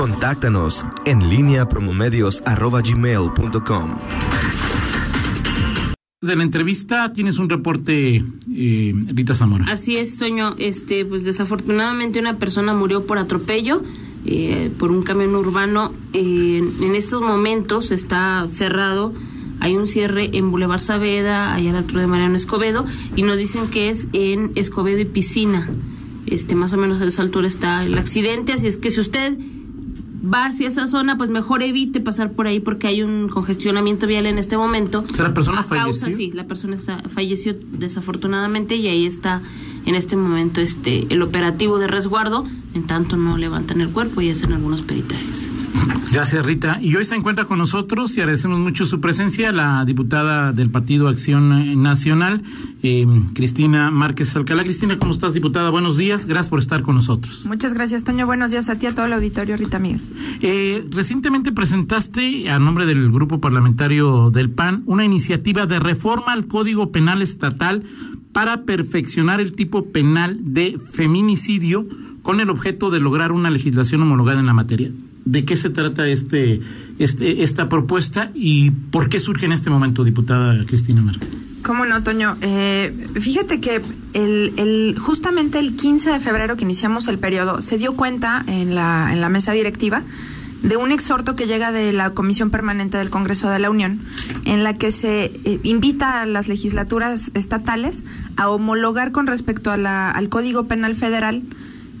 Contáctanos en línea promomedios.com. De la entrevista tienes un reporte, eh, Rita Zamora. Así es, Toño. Este, pues desafortunadamente una persona murió por atropello eh, por un camión urbano. Eh, en estos momentos está cerrado. Hay un cierre en Boulevard Saavedra, allá a la altura de Mariano Escobedo, y nos dicen que es en Escobedo y Piscina. Este, más o menos a esa altura está el accidente, así es que si usted va hacia esa zona, pues mejor evite pasar por ahí porque hay un congestionamiento vial en este momento. O sea, la persona a causa, falleció. sí, la persona está, falleció desafortunadamente y ahí está en este momento este el operativo de resguardo, en tanto no levantan el cuerpo y hacen algunos peritajes. Gracias, Rita. Y hoy se encuentra con nosotros y agradecemos mucho su presencia la diputada del Partido Acción Nacional, eh, Cristina Márquez Alcalá. Cristina, ¿cómo estás, diputada? Buenos días. Gracias por estar con nosotros. Muchas gracias, Toño. Buenos días a ti, a todo el auditorio, Rita Miguel. Eh, recientemente presentaste, a nombre del Grupo Parlamentario del PAN, una iniciativa de reforma al Código Penal Estatal para perfeccionar el tipo penal de feminicidio con el objeto de lograr una legislación homologada en la materia. ¿De qué se trata este, este, esta propuesta y por qué surge en este momento, diputada Cristina Márquez? ¿Cómo no, Toño? Eh, fíjate que el, justamente el 15 de febrero que iniciamos el periodo, se dio cuenta en la, en la mesa directiva de un exhorto que llega de la Comisión Permanente del Congreso de la Unión, en la que se eh, invita a las legislaturas estatales a homologar con respecto a la, al Código Penal Federal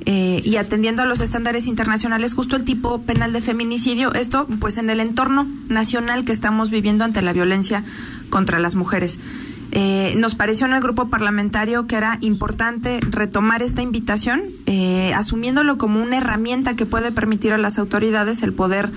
eh, y atendiendo a los estándares internacionales justo el tipo penal de feminicidio, esto pues en el entorno nacional que estamos viviendo ante la violencia contra las mujeres. Eh, nos pareció en el grupo parlamentario que era importante retomar esta invitación, eh, asumiéndolo como una herramienta que puede permitir a las autoridades el poder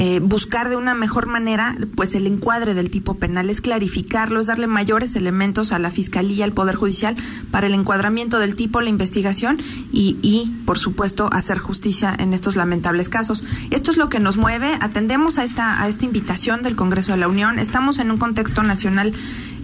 eh, buscar de una mejor manera pues el encuadre del tipo penal, es clarificarlo, es darle mayores elementos a la Fiscalía, al Poder Judicial para el encuadramiento del tipo, la investigación y, y por supuesto hacer justicia en estos lamentables casos. Esto es lo que nos mueve, atendemos a esta, a esta invitación del Congreso de la Unión, estamos en un contexto nacional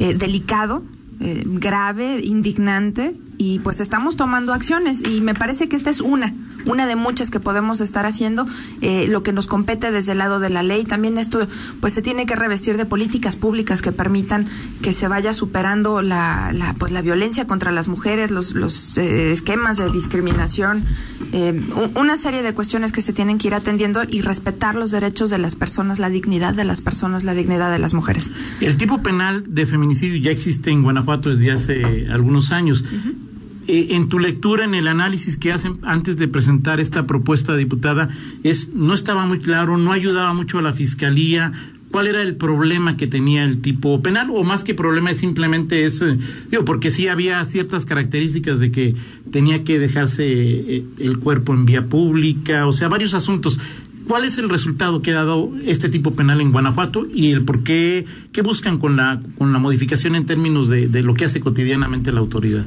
eh, delicado, eh, grave, indignante y pues estamos tomando acciones y me parece que esta es una una de muchas que podemos estar haciendo, eh, lo que nos compete desde el lado de la ley. También esto, pues se tiene que revestir de políticas públicas que permitan que se vaya superando la, la pues la violencia contra las mujeres, los, los eh, esquemas de discriminación, eh, una serie de cuestiones que se tienen que ir atendiendo y respetar los derechos de las personas, la dignidad de las personas, la dignidad de las mujeres. El tipo penal de feminicidio ya existe en Guanajuato desde hace algunos años. Uh -huh. Eh, en tu lectura, en el análisis que hacen antes de presentar esta propuesta, diputada, es no estaba muy claro, no ayudaba mucho a la fiscalía. ¿Cuál era el problema que tenía el tipo penal? O más que problema, es simplemente es, eh, digo, porque sí había ciertas características de que tenía que dejarse eh, el cuerpo en vía pública, o sea, varios asuntos. ¿Cuál es el resultado que ha dado este tipo penal en Guanajuato y el por qué, qué buscan con la, con la modificación en términos de, de lo que hace cotidianamente la autoridad?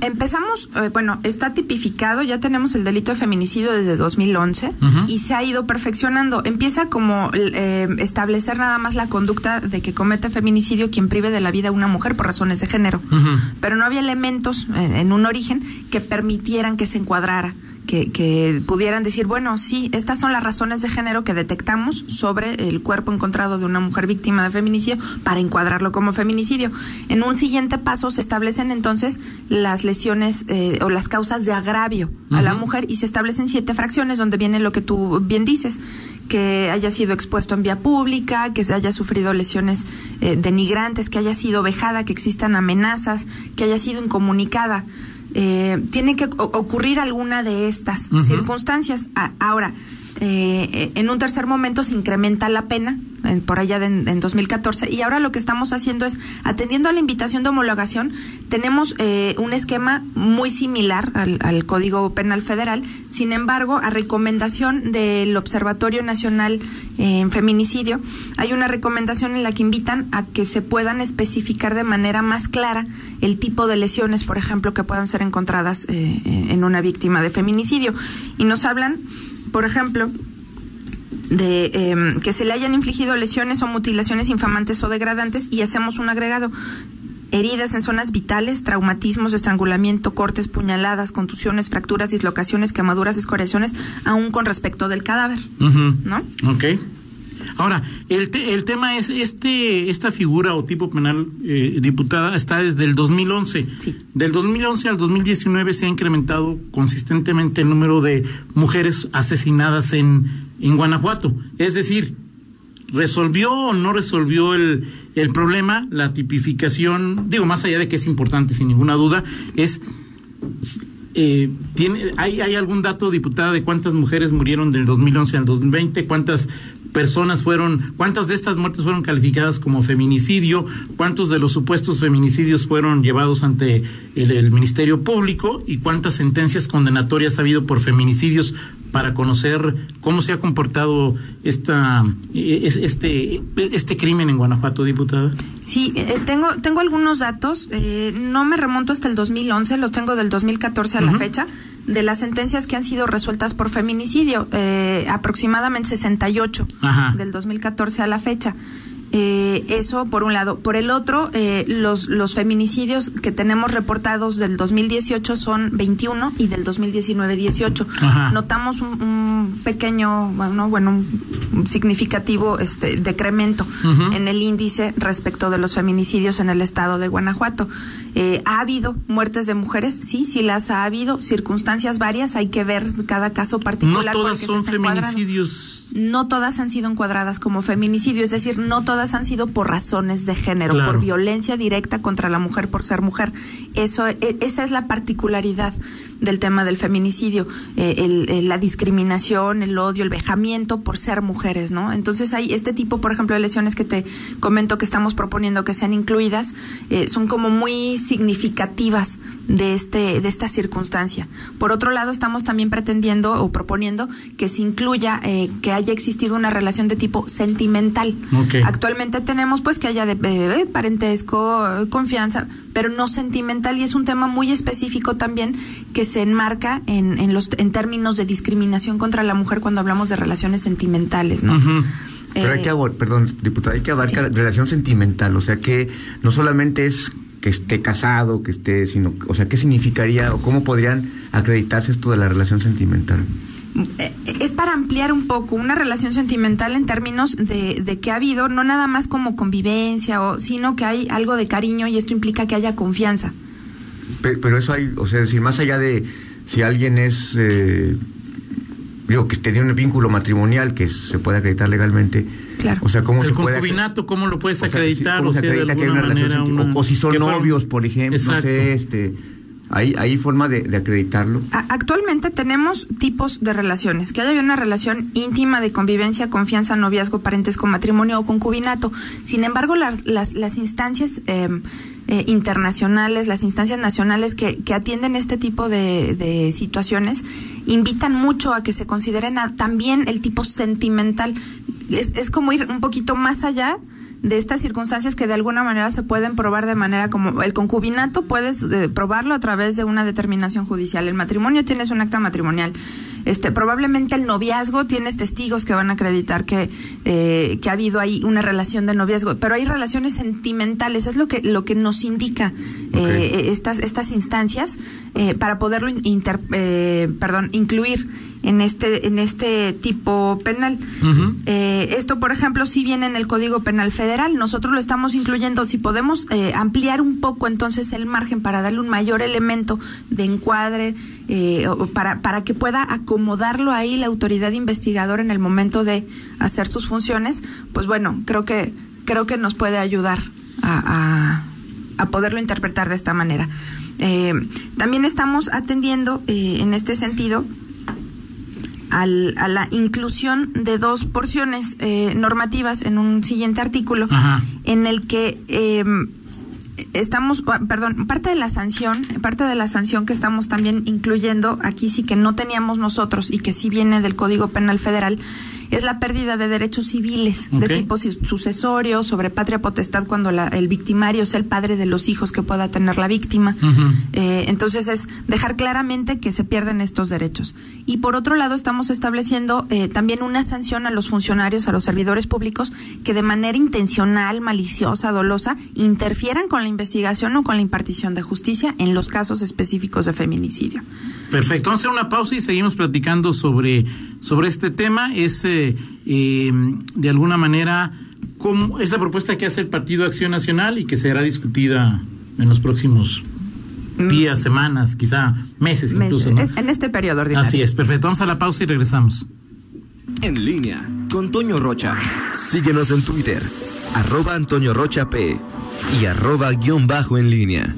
Empezamos, eh, bueno, está tipificado, ya tenemos el delito de feminicidio desde 2011 uh -huh. y se ha ido perfeccionando. Empieza como eh, establecer nada más la conducta de que comete feminicidio quien prive de la vida a una mujer por razones de género, uh -huh. pero no había elementos eh, en un origen que permitieran que se encuadrara. Que, que, pudieran decir, bueno, sí, estas son las razones de género que detectamos sobre el cuerpo encontrado de una mujer víctima de feminicidio para encuadrarlo como feminicidio. En un siguiente paso se establecen entonces las lesiones eh, o las causas de agravio uh -huh. a la mujer y se establecen siete fracciones donde viene lo que tú bien dices que haya sido expuesto en vía pública, que se haya sufrido lesiones eh, denigrantes, que haya sido vejada, que existan amenazas, que haya sido incomunicada. Eh, tiene que ocurrir alguna de estas uh -huh. circunstancias. Ah, ahora, eh, en un tercer momento se incrementa la pena, en, por allá de, en 2014, y ahora lo que estamos haciendo es, atendiendo a la invitación de homologación, tenemos eh, un esquema muy similar al, al, Código Penal Federal, sin embargo, a recomendación del Observatorio Nacional en Feminicidio, hay una recomendación en la que invitan a que se puedan especificar de manera más clara el tipo de lesiones, por ejemplo, que puedan ser encontradas eh, en una víctima de feminicidio. Y nos hablan por ejemplo, de eh, que se le hayan infligido lesiones o mutilaciones infamantes o degradantes y hacemos un agregado. heridas en zonas vitales, traumatismos, estrangulamiento, cortes, puñaladas, contusiones, fracturas, dislocaciones, quemaduras, escoriaciones, aún con respecto del cadáver, ¿no? Ok. Ahora, el, el tema es, este esta figura o tipo penal eh, diputada está desde el 2011. Sí. Del 2011 al 2019 se ha incrementado consistentemente el número de mujeres asesinadas en, en Guanajuato. Es decir, ¿resolvió o no resolvió el, el problema? La tipificación, digo, más allá de que es importante, sin ninguna duda, es eh, ¿tiene, hay, ¿Hay algún dato, diputada, de cuántas mujeres murieron del 2011 al 2020? ¿Cuántas personas fueron, cuántas de estas muertes fueron calificadas como feminicidio? ¿Cuántos de los supuestos feminicidios fueron llevados ante el, el Ministerio Público? ¿Y cuántas sentencias condenatorias ha habido por feminicidios para conocer cómo se ha comportado esta, este, este crimen en Guanajuato, diputada? Sí, eh, tengo, tengo algunos datos. Eh, no me remonto hasta el 2011, los tengo del 2014 a la fecha, de las sentencias que han sido resueltas por feminicidio, eh, aproximadamente 68 Ajá. del 2014 a la fecha. Eh, eso por un lado. Por el otro, eh, los, los feminicidios que tenemos reportados del 2018 son 21 y del 2019 18. Ajá. Notamos un, un pequeño, bueno, bueno, un, significativo este decremento en el índice respecto de los feminicidios en el estado de Guanajuato. Eh, ¿Ha habido muertes de mujeres? Sí, sí las ha habido. Circunstancias varias, hay que ver cada caso No particular. todas porque se son feminicidios. no todas han sido encuadradas como feminicidio, es decir, no todas han sido por razones de género, Claro. por violencia directa contra la mujer por ser mujer. Eso, e- esa es la particularidad del tema del feminicidio, eh, el- el- la discriminación, el odio, el vejamiento por ser mujeres, ¿no? Entonces hay este tipo, por ejemplo, de lesiones que te comento que estamos proponiendo que sean incluidas, eh, son como muy significativas de este de esta circunstancia. Por otro lado, estamos también pretendiendo o proponiendo que se incluya eh, que haya existido una relación de tipo sentimental. Actualmente tenemos pues que haya de, parentesco, confianza, pero no sentimental y es un tema muy específico también que se enmarca en, en los en términos de discriminación contra la mujer cuando hablamos de relaciones sentimentales, ¿no? Ujú. Pero hay Eh, que perdón, diputada, hay que abarcar sí. relación sentimental, o sea que no solamente es que esté casado, que esté, sino, o sea, ¿qué significaría o cómo podrían acreditarse esto de la relación sentimental? Eh, ampliar un poco una relación sentimental en términos de, de que ha habido, no nada más como convivencia, o, sino que hay algo de cariño y esto implica que haya confianza. Pe- Pero eso hay, o sea, es decir, más allá de si alguien es, eh, digo, que tiene un vínculo matrimonial que se puede acreditar legalmente, Claro. o sea, ¿cómo el se puede... concubinato, ¿cómo lo puedes o sea, acreditar? sí, ¿cómo o se sea, de acredita que hay una relación manera. una- o, o si son novios, por ejemplo, no sé, este... ¿Hay, hay forma de, acreditarlo? Actualmente tenemos tipos de relaciones, que haya una relación íntima de convivencia, confianza, noviazgo, parentesco, matrimonio o concubinato. Sin embargo, las, las, las instancias eh, eh, internacionales, las instancias nacionales que, que atienden este tipo de, situaciones, invitan mucho a que se consideren también el tipo sentimental. Es, es como ir un poquito más allá de estas circunstancias que de alguna manera se pueden probar de manera como el concubinato puedes eh, probarlo a través de una determinación judicial. El matrimonio tienes un acta matrimonial. Este probablemente el noviazgo tienes testigos que van a acreditar que eh, que ha habido ahí una relación de noviazgo pero hay relaciones sentimentales es lo que lo que nos indica eh, estas estas instancias eh, para poderlo inter- eh, perdón incluir en este en este tipo penal eh, esto, por ejemplo, sí viene en el Código Penal Federal. Nosotros lo estamos incluyendo. Si podemos eh, ampliar un poco entonces el margen para darle un mayor elemento de encuadre, eh, para, para que pueda acomodarlo ahí la autoridad investigadora en el momento de hacer sus funciones, pues bueno, creo que, creo que nos puede ayudar a, a- a poderlo interpretar de esta manera. Eh, también estamos atendiendo eh, en este sentido al- a la inclusión de dos porciones eh, normativas en un siguiente artículo Ajá. en el que eh, estamos, ah, perdón, parte de la sanción, parte de la sanción que estamos también incluyendo aquí sí que no teníamos nosotros y que sí viene del Código Penal Federal es la pérdida de derechos civiles de tipo sucesorio, sobre patria potestad cuando el victimario es el padre de los hijos que pueda tener la víctima. Eh, entonces es dejar claramente que se pierden estos derechos. Y por otro lado estamos estableciendo eh, también una sanción a los funcionarios, a los servidores públicos que de manera intencional, maliciosa, dolosa, interfieran con la investigación o con la impartición de justicia en los casos específicos de feminicidio. Perfecto, vamos a hacer una pausa y seguimos platicando sobre, sobre este tema. Es eh, em, de alguna manera como esa propuesta que hace el Partido Acción Nacional y que será discutida en los próximos mm. días, semanas, quizá meses, incluso. en este periodo ordinario. Así es, perfecto. Vamos a la pausa y regresamos. En línea con Toño Rocha. Síguenos en Twitter, arroba Antonio Rocha P y arroba guion bajo en línea.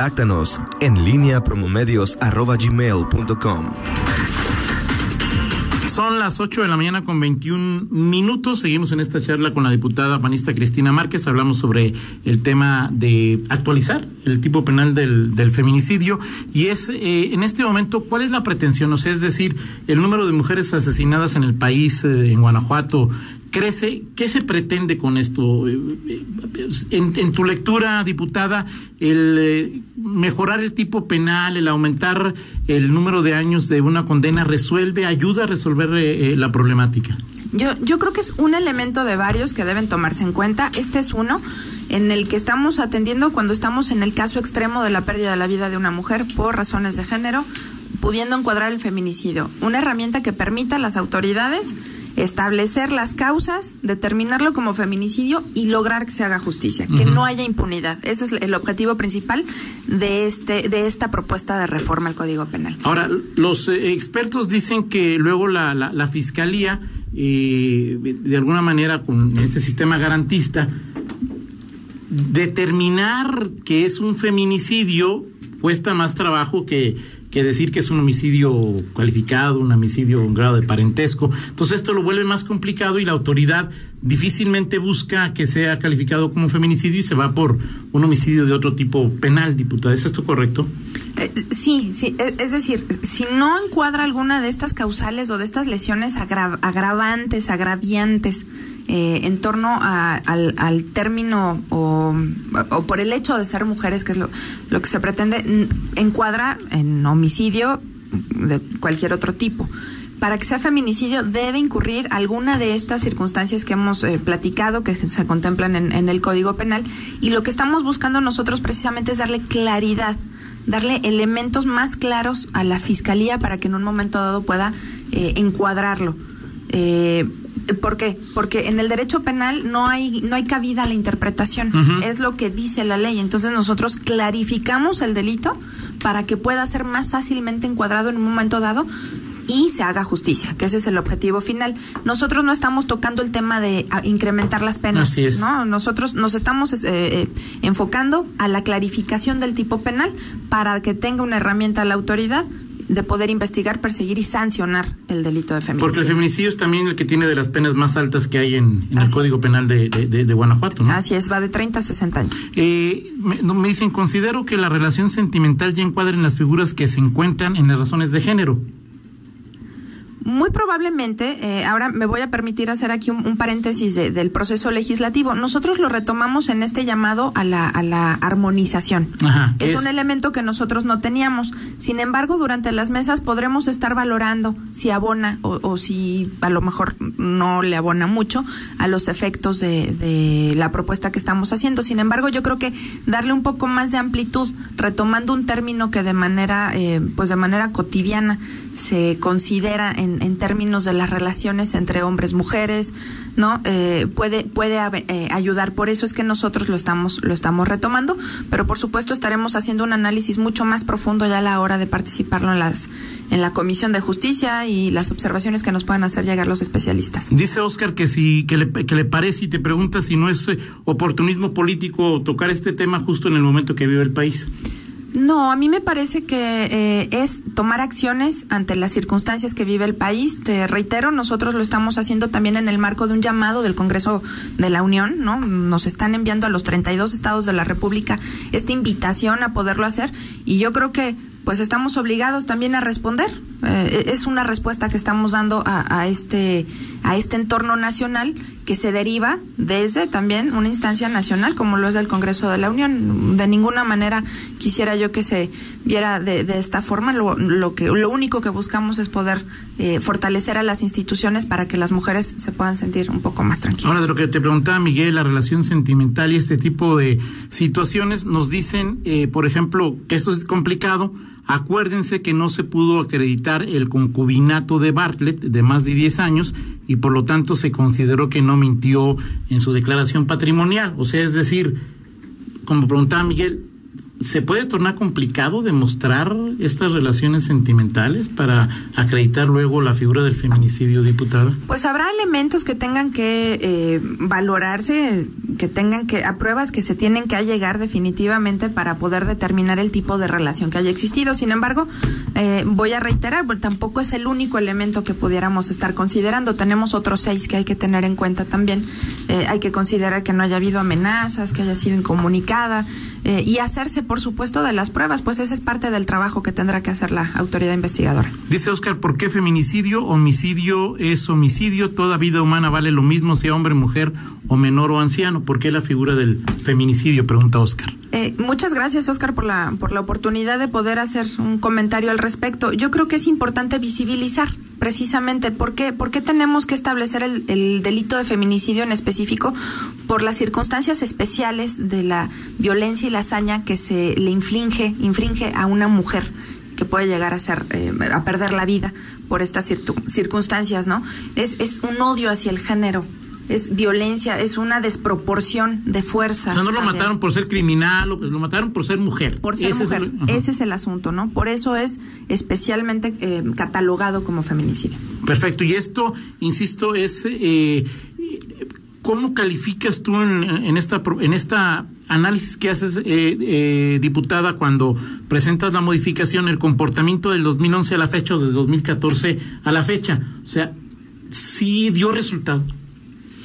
Contáctanos en línea promomedios arroba gmail.com. Son las 8 de la mañana con 21 minutos. Seguimos en esta charla con la diputada panista Cristina Márquez. Hablamos sobre el tema de actualizar el tipo penal del, feminicidio. Y es, eh, en este momento, ¿cuál es la pretensión? O sea, es decir, el número de mujeres asesinadas en el país, eh, en Guanajuato, crece. ¿Qué se pretende con esto? Eh, en, tu lectura, diputada, el mejorar el tipo penal, el aumentar el número de años de una condena, ¿resuelve, ayuda a resolver la problemática? Yo, yo creo que es un elemento de varios que deben tomarse en cuenta. Este es uno en el que estamos atendiendo cuando estamos en el caso extremo de la pérdida de la vida de una mujer por razones de género, pudiendo encuadrar el feminicidio. Una herramienta que permita a las autoridades establecer las causas, determinarlo como feminicidio y lograr que se haga justicia, que no haya impunidad. Ese es el objetivo principal de este de esta propuesta de reforma al Código Penal. Ahora, los eh, expertos dicen que luego la, la, fiscalía, eh, de alguna manera, con este sistema garantista, determinar que es un feminicidio cuesta más trabajo que que decir que es un homicidio cualificado, un homicidio un grado de parentesco. Entonces esto lo vuelve más complicado y la autoridad difícilmente busca que sea calificado como feminicidio y se va por un homicidio de otro tipo penal, diputada. ¿Es esto correcto? Eh, sí, sí, e, es decir, si no encuadra alguna de estas causales o de estas lesiones agravantes, agraviantes, eh, en torno al, término o, por el hecho de ser mujeres, que es lo, lo que se pretende, encuadra en homicidio de cualquier otro tipo para que sea feminicidio debe incurrir alguna de estas circunstancias que hemos eh, platicado, que se contemplan en, el Código Penal, y lo que estamos buscando nosotros precisamente es darle claridad, darle elementos más claros a la Fiscalía para que en un momento dado pueda eh, encuadrarlo. Eh, ¿Por qué? Porque en el derecho penal no hay, no hay cabida a la interpretación. Es lo que dice la ley. Entonces nosotros clarificamos el delito para que pueda ser más fácilmente encuadrado en un momento dado y se haga justicia, que ese es el objetivo final. Nosotros no estamos tocando el tema de ah, incrementar las penas, Así es. ¿no? Nosotros nos estamos eh, eh, enfocando a la clarificación del tipo penal para que tenga una herramienta la autoridad de poder investigar, perseguir y sancionar el delito de feminicidio. Porque el feminicidio es también el que tiene de las penas más altas que hay en, el Código Penal de, de, Guanajuato, ¿no? Así es, va de 30 a 60 años. Eh, me, me, dicen, considero que la relación sentimental ya encuadra en las figuras que se encuentran en las razones de género. Muy probablemente, eh, ahora me voy a permitir hacer aquí un, paréntesis del proceso legislativo. Nosotros lo retomamos en este llamado a la, a la armonización. es, un elemento que nosotros no teníamos. Sin embargo, durante las mesas podremos estar valorando si abona o, si a lo mejor no le abona mucho a los efectos de, la propuesta que estamos haciendo. Sin embargo, yo creo que darle un poco más de amplitud, retomando un término que de manera, eh, pues de manera cotidiana se considera en, en, términos de las relaciones entre hombres mujeres no eh, puede puede eh, ayudar. Por eso es que nosotros lo estamos lo estamos retomando pero por supuesto estaremos haciendo un análisis mucho más profundo ya a la hora de participarlo en las en la comisión de justicia y las observaciones que nos puedan hacer llegar los especialistas. Dice Oscar que si que le, que le parece y te pregunta si no es eh, oportunismo político tocar este tema justo en el momento que vive el país no, a mí me parece que eh, es tomar acciones ante las circunstancias que vive el país. Te reitero, nosotros lo estamos haciendo también en el marco de un llamado del Congreso de la Unión, ¿no? Nos están enviando a los 32 estados de la República esta invitación a poderlo hacer y yo creo que pues estamos obligados también a responder. Eh, es una respuesta que estamos dando a, a, este a este entorno nacional que se deriva desde también una instancia nacional como lo es el Congreso de la Unión. De ninguna manera quisiera yo que se viera de, de esta forma. Lo, lo, que lo único que buscamos es poder eh, fortalecer a las instituciones para que las mujeres se puedan sentir un poco más tranquilas. Ahora de lo que te preguntaba Miguel, la relación sentimental y este tipo de situaciones nos dicen, eh, por ejemplo, que esto es complicado Acuérdense que no se pudo acreditar el concubinato de Bartlett de más de 10 años y por lo tanto se consideró que no mintió en su declaración patrimonial. O sea, es decir, como preguntaba Miguel, ¿Se puede tornar complicado demostrar estas relaciones sentimentales para acreditar luego la figura del feminicidio, diputada? Pues habrá elementos que tengan que eh, valorarse, que tengan que, a pruebas que se tienen que llegar definitivamente para poder determinar el tipo de relación que haya existido. Sin embargo, eh, voy a reiterar, pues, tampoco es el único elemento que pudiéramos estar considerando. Tenemos otros seis que hay que tener en cuenta también. Eh, hay que considerar que no haya habido amenazas, que haya sido incomunicada eh, y hacerse, por supuesto, de las pruebas, pues ese es parte del trabajo que tendrá que hacer la autoridad investigadora. Dice Oscar, ¿por qué feminicidio? Homicidio es homicidio, toda vida humana vale lo mismo, sea hombre, mujer o menor o anciano. ¿Por qué la figura del feminicidio? Pregunta Oscar. Eh, muchas gracias, Oscar, por la, por la oportunidad de poder hacer un comentario al respecto. Yo creo que es importante visibilizar precisamente por qué, por qué tenemos que establecer el, el, delito de feminicidio en específico por las circunstancias especiales de la violencia y la hazaña que se le inflige, infringe a una mujer que puede llegar a ser eh, a perder la vida por estas circunstancias, ¿no? Es, es un odio hacia el género es violencia, es una desproporción de fuerzas. O sea, no lo mataron por ser criminal, lo, lo, mataron por ser mujer. Por ser Ese mujer. Es el, Ese es el asunto, ¿no? Por eso es especialmente eh, catalogado como feminicidio. Perfecto. Y esto, insisto, es eh, ¿cómo calificas tú en, en, esta en esta análisis que haces, eh, eh, diputada, cuando presentas la modificación, el comportamiento del 2011 a la fecha o del 2014 a la fecha? O sea, sí dio resultado.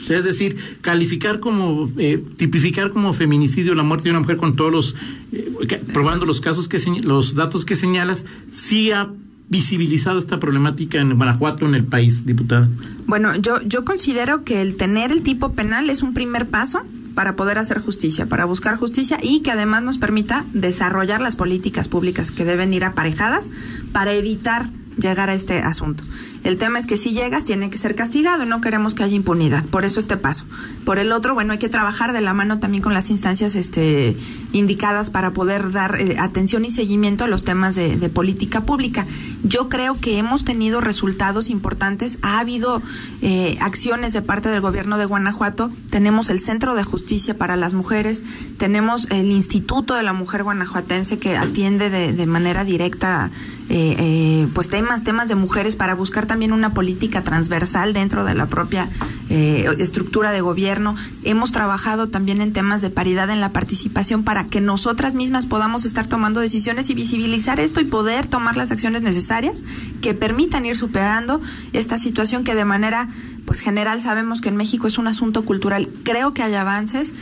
Es decir, calificar como, eh, tipificar como feminicidio la muerte de una mujer con todos los, eh, probando los casos que los datos que señalas, sí ha visibilizado esta problemática en Guanajuato, en el país, diputada. Bueno, yo, yo considero que el tener el tipo penal es un primer paso para poder hacer justicia, para buscar justicia y que además nos permita desarrollar las políticas públicas que deben ir aparejadas para evitar llegar a este asunto. El tema es que si llegas tiene que ser castigado y no queremos que haya impunidad. Por eso este paso. Por el otro, bueno, hay que trabajar de la mano también con las instancias este, indicadas para poder dar eh, atención y seguimiento a los temas de, política pública. Yo creo que hemos tenido resultados importantes. Ha habido eh, acciones de parte del gobierno de Guanajuato. Tenemos el Centro de Justicia para las Mujeres. Tenemos el Instituto de la Mujer Guanajuatense que atiende de, de manera directa eh, eh, pues temas temas de mujeres para buscar también una política transversal dentro de la propia eh, estructura de gobierno. Hemos trabajado también en temas de paridad en la participación para que nosotras mismas podamos estar tomando decisiones y visibilizar esto y poder tomar las acciones necesarias que permitan ir superando esta situación que de manera pues general sabemos que en México es un asunto cultural. Creo que hay avances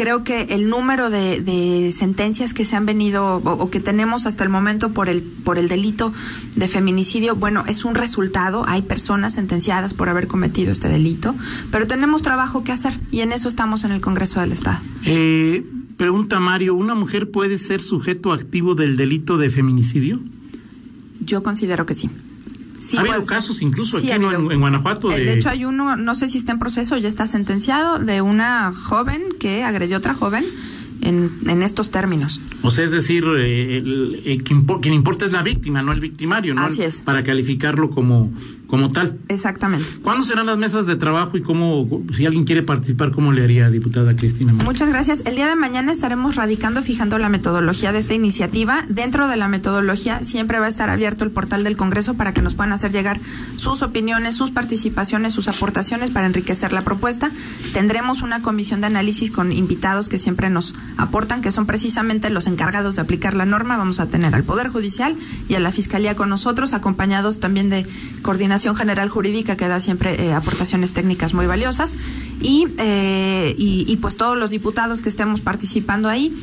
creo que el número de, de, sentencias que se han venido o, o, que tenemos hasta el momento por el por el delito de feminicidio, bueno, es un resultado. Hay personas sentenciadas por haber cometido este delito, pero tenemos trabajo que hacer y en eso estamos en el Congreso del Estado. Eh, pregunta Mario, ¿una mujer puede ser sujeto activo del delito de feminicidio? Yo considero que sí. Sí, ha habido pues, casos incluso sí, aquí en, en, Guanajuato. De... de... hecho, hay uno, no sé si está en proceso, ya está sentenciado, de una joven que agredió a otra joven en, en estos términos. O sea, es decir, eh, el, el, quien, quien, importa es la víctima, no el victimario, ¿no? Así es. Para calificarlo como, como tal. Exactamente. ¿Cuándo serán las mesas de trabajo y cómo, si alguien quiere participar, cómo le haría, diputada Cristina? Muchas gracias. El día de mañana estaremos radicando, fijando la metodología de esta iniciativa. Dentro de la metodología siempre va a estar abierto el portal del Congreso para que nos puedan hacer llegar sus opiniones, sus participaciones, sus aportaciones para enriquecer la propuesta. Tendremos una comisión de análisis con invitados que siempre nos aportan, que son precisamente los encargados de aplicar la norma. Vamos a tener al Poder Judicial y a la Fiscalía con nosotros, acompañados también de Coordinación General Jurídica, que da siempre eh, aportaciones técnicas muy valiosas, y, eh, y, y pues todos los diputados que estemos participando ahí.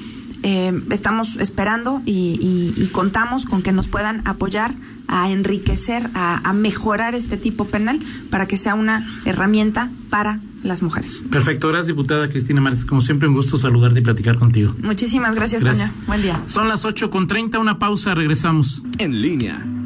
eh, estamos esperando y, y, contamos con que nos puedan apoyar a enriquecer, a, a, mejorar este tipo penal para que sea una herramienta para las mujeres. Perfecto, gracias diputada Cristina Márquez. Como siempre un gusto saludarte y platicar contigo. Muchísimas gracias, gracias. Buen día. Son las 8 con 30, una pausa, regresamos. En línea